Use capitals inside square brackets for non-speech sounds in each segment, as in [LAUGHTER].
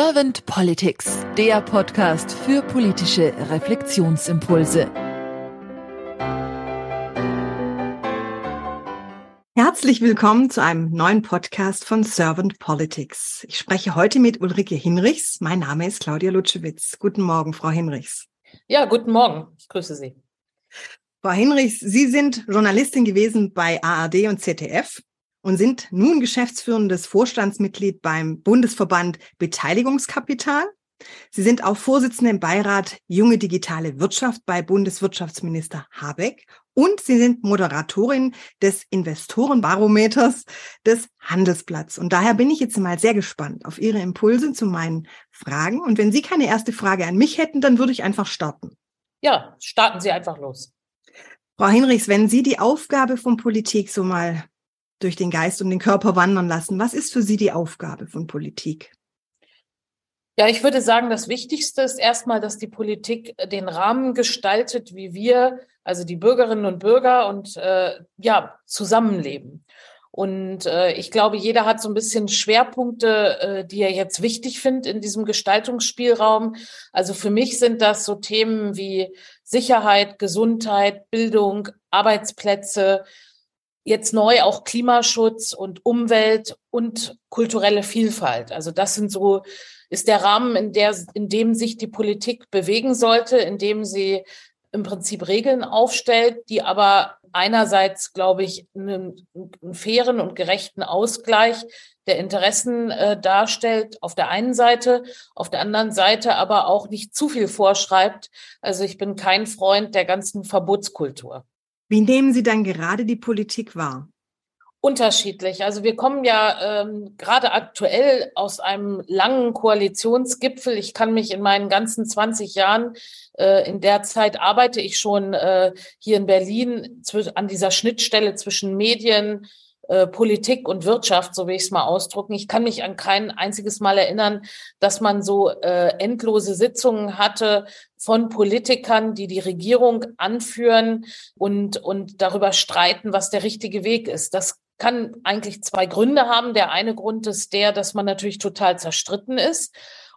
Servant Politics, der Podcast für politische Reflexionsimpulse. Herzlich willkommen zu einem neuen Podcast von Servant Politics. Ich spreche heute mit Ulrike Hinrichs. Mein Name ist Claudia Lutschewitz. Guten Morgen, Frau Hinrichs. Ja, guten Morgen. Ich grüße Sie. Frau Hinrichs, Sie sind Journalistin gewesen bei ARD und ZDF und sind nun geschäftsführendes Vorstandsmitglied beim Bundesverband Beteiligungskapital. Sie sind auch Vorsitzende im Beirat Junge Digitale Wirtschaft bei Bundeswirtschaftsminister Habeck und Sie sind Moderatorin des Investorenbarometers des Handelsblatts. Und daher bin ich jetzt mal sehr gespannt auf Ihre Impulse zu meinen Fragen. Und wenn Sie keine erste Frage an mich hätten, dann würde ich einfach starten. Ja, starten Sie einfach los. Frau Hinrichs, wenn Sie die Aufgabe von Politik so mal durch den Geist und den Körper wandern lassen. Was ist für Sie die Aufgabe von Politik? Ja, ich würde sagen, das Wichtigste ist erstmal, dass die Politik den Rahmen gestaltet, wie wir, also die Bürgerinnen und Bürger und äh, ja, zusammenleben. Und äh, ich glaube, jeder hat so ein bisschen Schwerpunkte, äh, die er jetzt wichtig findet in diesem Gestaltungsspielraum. Also für mich sind das so Themen wie Sicherheit, Gesundheit, Bildung, Arbeitsplätze, jetzt neu auch Klimaschutz und Umwelt und kulturelle Vielfalt. Also das sind so, ist der Rahmen, in der, in dem sich die Politik bewegen sollte, in dem sie im Prinzip Regeln aufstellt, die aber einerseits, glaube ich, einen, einen fairen und gerechten Ausgleich der Interessen äh, darstellt, auf der einen Seite, auf der anderen Seite aber auch nicht zu viel vorschreibt. Also ich bin kein Freund der ganzen Verbotskultur. Wie nehmen Sie dann gerade die Politik wahr? Unterschiedlich. Also wir kommen ja ähm, gerade aktuell aus einem langen Koalitionsgipfel. Ich kann mich in meinen ganzen 20 Jahren, äh, in der Zeit arbeite ich schon äh, hier in Berlin an dieser Schnittstelle zwischen Medien, äh, Politik und Wirtschaft, so will ich es mal ausdrücken. Ich kann mich an kein einziges Mal erinnern, dass man so äh, endlose Sitzungen hatte von Politikern, die die Regierung anführen und, und darüber streiten, was der richtige Weg ist. Das kann eigentlich zwei Gründe haben. Der eine Grund ist der, dass man natürlich total zerstritten ist.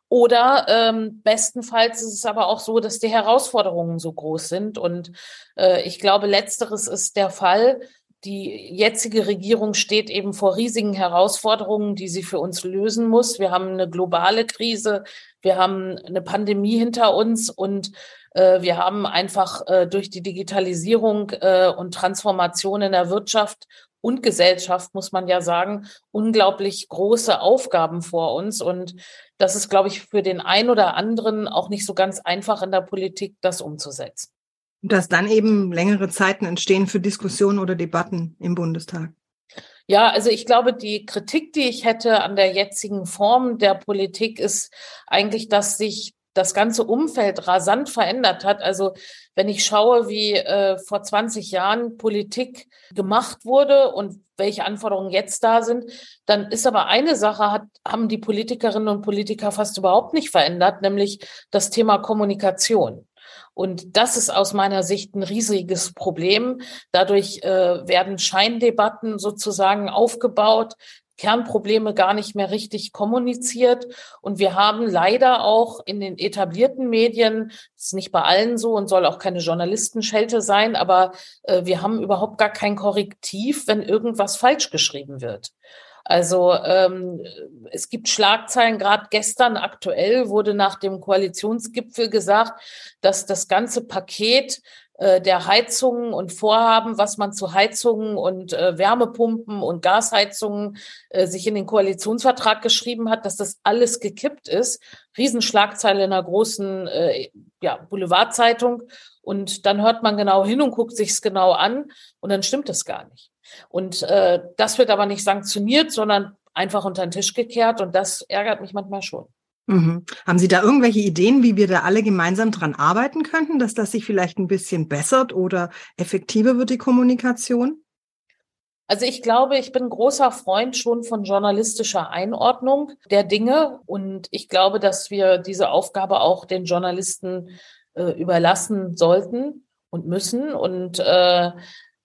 Oder ähm, bestenfalls ist es aber auch so, dass die Herausforderungen so groß sind. Und äh, ich glaube, letzteres ist der Fall die jetzige Regierung steht eben vor riesigen Herausforderungen, die sie für uns lösen muss. Wir haben eine globale Krise, wir haben eine Pandemie hinter uns und äh, wir haben einfach äh, durch die Digitalisierung äh, und Transformation in der Wirtschaft und Gesellschaft, muss man ja sagen, unglaublich große Aufgaben vor uns. Und das ist, glaube ich, für den einen oder anderen auch nicht so ganz einfach in der Politik, das umzusetzen. Dass dann eben längere Zeiten entstehen für Diskussionen oder Debatten im Bundestag. Ja, also ich glaube, die Kritik, die ich hätte an der jetzigen Form der Politik, ist eigentlich, dass sich das ganze Umfeld rasant verändert hat. Also wenn ich schaue, wie äh, vor 20 Jahren Politik gemacht wurde und welche Anforderungen jetzt da sind, dann ist aber eine Sache, hat, haben die Politikerinnen und Politiker fast überhaupt nicht verändert, nämlich das Thema Kommunikation. Und das ist aus meiner Sicht ein riesiges Problem. Dadurch äh, werden Scheindebatten sozusagen aufgebaut, Kernprobleme gar nicht mehr richtig kommuniziert. Und wir haben leider auch in den etablierten Medien, das ist nicht bei allen so und soll auch keine Journalistenschelte sein, aber äh, wir haben überhaupt gar kein Korrektiv, wenn irgendwas falsch geschrieben wird. Also ähm, es gibt Schlagzeilen, gerade gestern aktuell wurde nach dem Koalitionsgipfel gesagt, dass das ganze Paket der Heizungen und Vorhaben, was man zu Heizungen und äh, Wärmepumpen und Gasheizungen äh, sich in den Koalitionsvertrag geschrieben hat, dass das alles gekippt ist. Riesenschlagzeile in einer großen äh, ja, Boulevardzeitung. Und dann hört man genau hin und guckt sich's genau an und dann stimmt es gar nicht. Und äh, das wird aber nicht sanktioniert, sondern einfach unter den Tisch gekehrt und das ärgert mich manchmal schon. Mhm. Haben Sie da irgendwelche Ideen, wie wir da alle gemeinsam dran arbeiten könnten, dass das sich vielleicht ein bisschen bessert oder effektiver wird, die Kommunikation? Also ich glaube, ich bin großer Freund schon von journalistischer Einordnung der Dinge und ich glaube, dass wir diese Aufgabe auch den Journalisten äh, überlassen sollten und müssen. Und äh,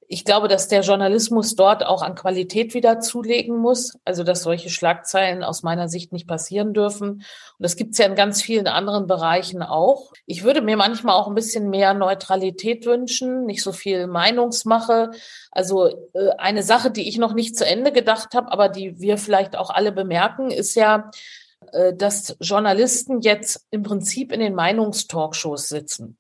Ich glaube, dass der Journalismus dort auch an Qualität wieder zulegen muss. Also, dass solche Schlagzeilen aus meiner Sicht nicht passieren dürfen. Und das gibt es ja in ganz vielen anderen Bereichen auch. Ich würde mir manchmal auch ein bisschen mehr Neutralität wünschen, nicht so viel Meinungsmache. Also, äh, eine Sache, die ich noch nicht zu Ende gedacht habe, aber die wir vielleicht auch alle bemerken, ist ja, äh, dass Journalisten jetzt im Prinzip in den Meinungstalkshows sitzen.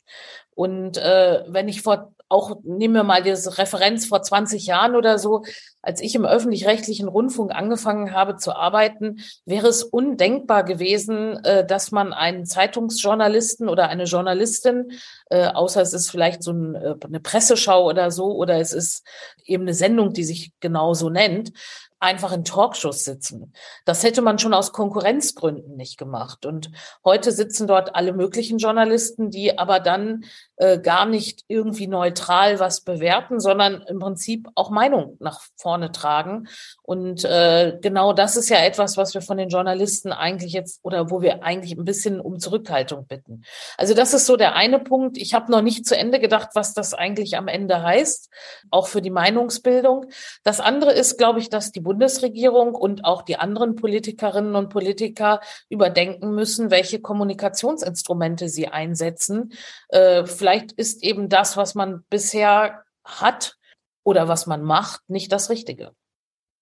Und äh, wenn ich vor auch nehmen wir mal diese Referenz vor 20 Jahren oder so, als ich im öffentlich-rechtlichen Rundfunk angefangen habe zu arbeiten, wäre es undenkbar gewesen, äh, dass man einen Zeitungsjournalisten oder eine Journalistin, äh, außer es ist vielleicht so äh, eine Presseschau oder so, oder es ist eben eine Sendung, die sich genauso nennt, einfach in Talkshows sitzen. Das hätte man schon aus Konkurrenzgründen nicht gemacht. Und heute sitzen dort alle möglichen Journalisten, die aber dann äh, gar nicht irgendwie neutral was bewerten, sondern im Prinzip auch Meinung nach vorne tragen. Und äh, genau das ist ja etwas, was wir von den Journalisten eigentlich jetzt oder wo wir eigentlich ein bisschen um Zurückhaltung bitten. Also das ist so der eine Punkt. Ich habe noch nicht zu Ende gedacht, was das eigentlich am Ende heißt, auch für die Meinungsbildung. Das andere ist, glaube ich, dass die Bundesregierung und auch die anderen Politikerinnen und Politiker überdenken müssen, welche Kommunikationsinstrumente sie einsetzen. Äh, vielleicht ist eben das, was man bisher hat oder was man macht, nicht das Richtige.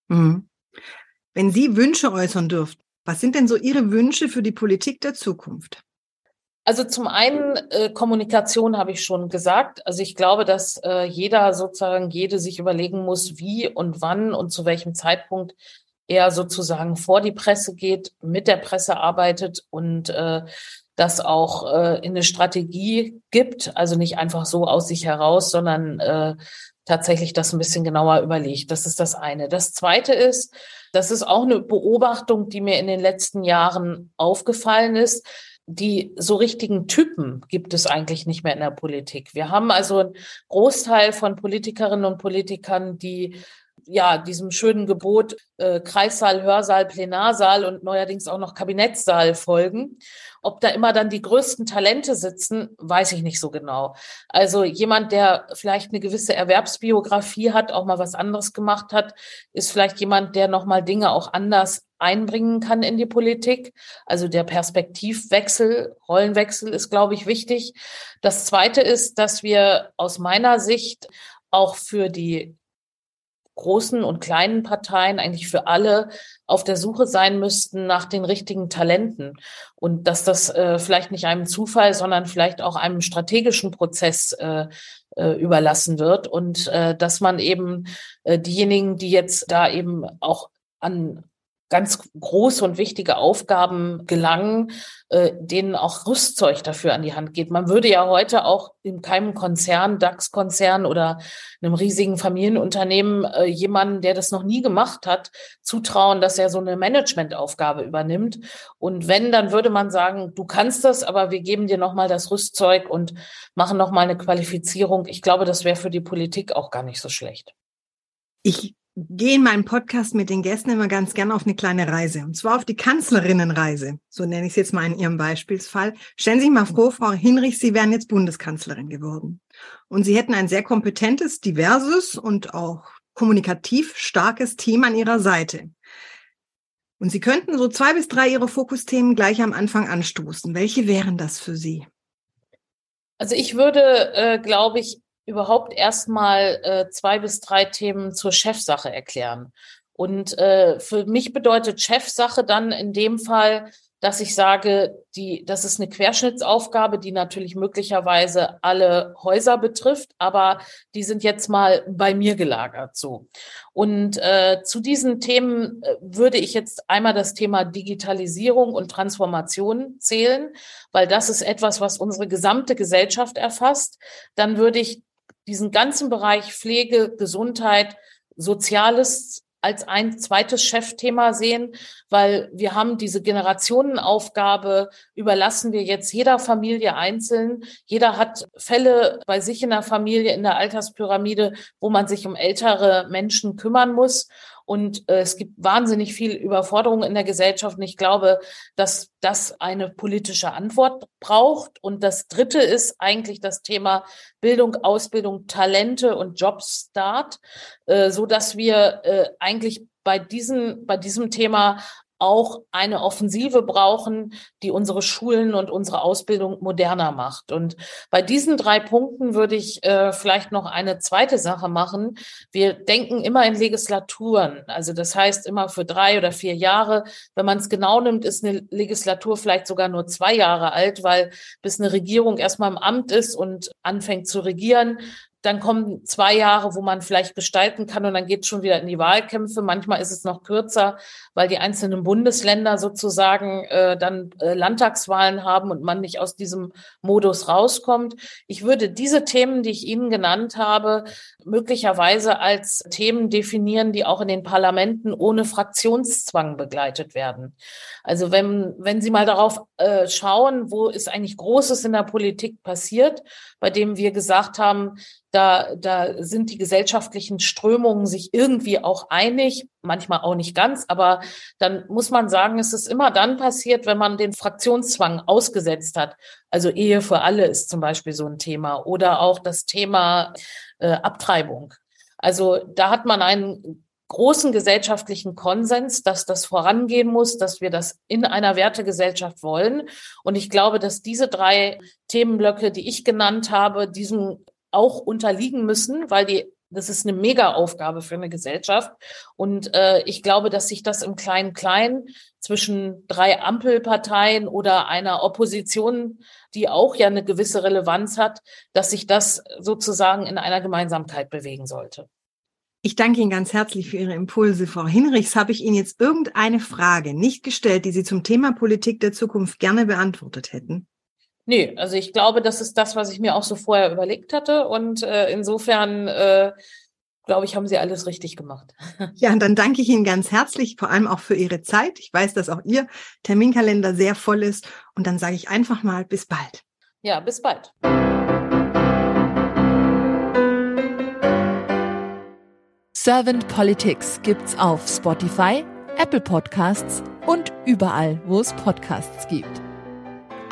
Mhm. Wenn Sie Wünsche äußern dürften, was sind denn so Ihre Wünsche für die Politik der Zukunft? Also zum einen äh, Kommunikation habe ich schon gesagt. Also ich glaube, dass äh, jeder sozusagen, jede sich überlegen muss, wie und wann und zu welchem Zeitpunkt er sozusagen vor die Presse geht, mit der Presse arbeitet und äh, das auch äh, in eine Strategie gibt, also nicht einfach so aus sich heraus, sondern äh, tatsächlich das ein bisschen genauer überlegt. Das ist das eine. Das zweite ist, das ist auch eine Beobachtung, die mir in den letzten Jahren aufgefallen ist. Die so richtigen Typen gibt es eigentlich nicht mehr in der Politik. Wir haben also einen Großteil von Politikerinnen und Politikern, die ja, diesem schönen Gebot äh, Kreissaal, Hörsaal, Plenarsaal und neuerdings auch noch Kabinettssaal folgen. Ob da immer dann die größten Talente sitzen, weiß ich nicht so genau. Also jemand, der vielleicht eine gewisse Erwerbsbiografie hat, auch mal was anderes gemacht hat, ist vielleicht jemand, der noch mal Dinge auch anders einbringen kann in die Politik. Also der Perspektivwechsel, Rollenwechsel ist, glaube ich, wichtig. Das Zweite ist, dass wir aus meiner Sicht auch für die großen und kleinen Parteien, eigentlich für alle, auf der Suche sein müssten nach den richtigen Talenten. Und dass das äh, vielleicht nicht einem Zufall, sondern vielleicht auch einem strategischen Prozess äh, äh, überlassen wird. Und äh, dass man eben äh, diejenigen, die jetzt da eben auch an ganz große und wichtige Aufgaben gelangen, äh, denen auch Rüstzeug dafür an die Hand geht. Man würde ja heute auch in keinem Konzern, DAX-Konzern oder einem riesigen Familienunternehmen äh, jemanden, der das noch nie gemacht hat, zutrauen, dass er so eine Managementaufgabe übernimmt. Und wenn, dann würde man sagen, du kannst das, aber wir geben dir nochmal das Rüstzeug und machen nochmal eine Qualifizierung. Ich glaube, das wäre für die Politik auch gar nicht so schlecht. Ich gehe in meinem Podcast mit den Gästen immer ganz gerne auf eine kleine Reise. Und zwar auf die Kanzlerinnenreise. So nenne ich es jetzt mal in Ihrem Beispielsfall. Stellen Sie sich mal vor, Frau Hinrich, Sie wären jetzt Bundeskanzlerin geworden. Und Sie hätten ein sehr kompetentes, diverses und auch kommunikativ starkes Team an Ihrer Seite. Und Sie könnten so zwei bis drei Ihrer Fokusthemen gleich am Anfang anstoßen. Welche wären das für Sie? Also ich würde, äh, glaube ich, überhaupt erstmal äh, zwei bis drei Themen zur Chefsache erklären. Und äh, für mich bedeutet Chefsache dann in dem Fall, dass ich sage, die, das ist eine Querschnittsaufgabe, die natürlich möglicherweise alle Häuser betrifft, aber die sind jetzt mal bei mir gelagert so. Und äh, zu diesen Themen äh, würde ich jetzt einmal das Thema Digitalisierung und Transformation zählen, weil das ist etwas, was unsere gesamte Gesellschaft erfasst. Dann würde ich diesen ganzen Bereich Pflege, Gesundheit, Soziales als ein zweites Chefthema sehen, weil wir haben diese Generationenaufgabe, überlassen wir jetzt jeder Familie einzeln. Jeder hat Fälle bei sich in der Familie, in der Alterspyramide, wo man sich um ältere Menschen kümmern muss. Und äh, es gibt wahnsinnig viel Überforderung in der Gesellschaft. Und ich glaube, dass das eine politische Antwort braucht. Und das Dritte ist eigentlich das Thema Bildung, Ausbildung, Talente und Jobstart, äh, so dass wir äh, eigentlich bei diesem, bei diesem Thema auch eine Offensive brauchen, die unsere Schulen und unsere Ausbildung moderner macht. Und bei diesen drei Punkten würde ich äh, vielleicht noch eine zweite Sache machen. Wir denken immer in Legislaturen. Also das heißt immer für drei oder vier Jahre. Wenn man es genau nimmt, ist eine Legislatur vielleicht sogar nur zwei Jahre alt, weil bis eine Regierung erstmal im Amt ist und anfängt zu regieren, dann kommen zwei Jahre, wo man vielleicht gestalten kann und dann geht es schon wieder in die Wahlkämpfe. Manchmal ist es noch kürzer, weil die einzelnen Bundesländer sozusagen äh, dann äh, Landtagswahlen haben und man nicht aus diesem Modus rauskommt. Ich würde diese Themen, die ich Ihnen genannt habe, möglicherweise als Themen definieren, die auch in den Parlamenten ohne Fraktionszwang begleitet werden. Also wenn, wenn Sie mal darauf äh, schauen, wo ist eigentlich Großes in der Politik passiert, bei dem wir gesagt haben, da, da sind die gesellschaftlichen Strömungen sich irgendwie auch einig, manchmal auch nicht ganz, aber dann muss man sagen, es ist immer dann passiert, wenn man den Fraktionszwang ausgesetzt hat. Also Ehe für alle ist zum Beispiel so ein Thema oder auch das Thema äh, Abtreibung. Also da hat man einen großen gesellschaftlichen Konsens, dass das vorangehen muss, dass wir das in einer Wertegesellschaft wollen. Und ich glaube, dass diese drei Themenblöcke, die ich genannt habe, diesem auch unterliegen müssen, weil die das ist eine Mega-Aufgabe für eine Gesellschaft. Und äh, ich glaube, dass sich das im Kleinen-Klein zwischen drei Ampelparteien oder einer Opposition, die auch ja eine gewisse Relevanz hat, dass sich das sozusagen in einer Gemeinsamkeit bewegen sollte. Ich danke Ihnen ganz herzlich für Ihre Impulse, Frau Hinrichs. Habe ich Ihnen jetzt irgendeine Frage nicht gestellt, die Sie zum Thema Politik der Zukunft gerne beantwortet hätten? Nee, also ich glaube, das ist das, was ich mir auch so vorher überlegt hatte. Und äh, insofern, äh, glaube ich, haben Sie alles richtig gemacht. [LAUGHS] Ja, und dann danke ich Ihnen ganz herzlich, vor allem auch für Ihre Zeit. Ich weiß, dass auch Ihr Terminkalender sehr voll ist. Und dann sage ich einfach mal bis bald. Ja, bis bald. Servant Politics gibt's auf Spotify, Apple Podcasts und überall, wo es Podcasts gibt.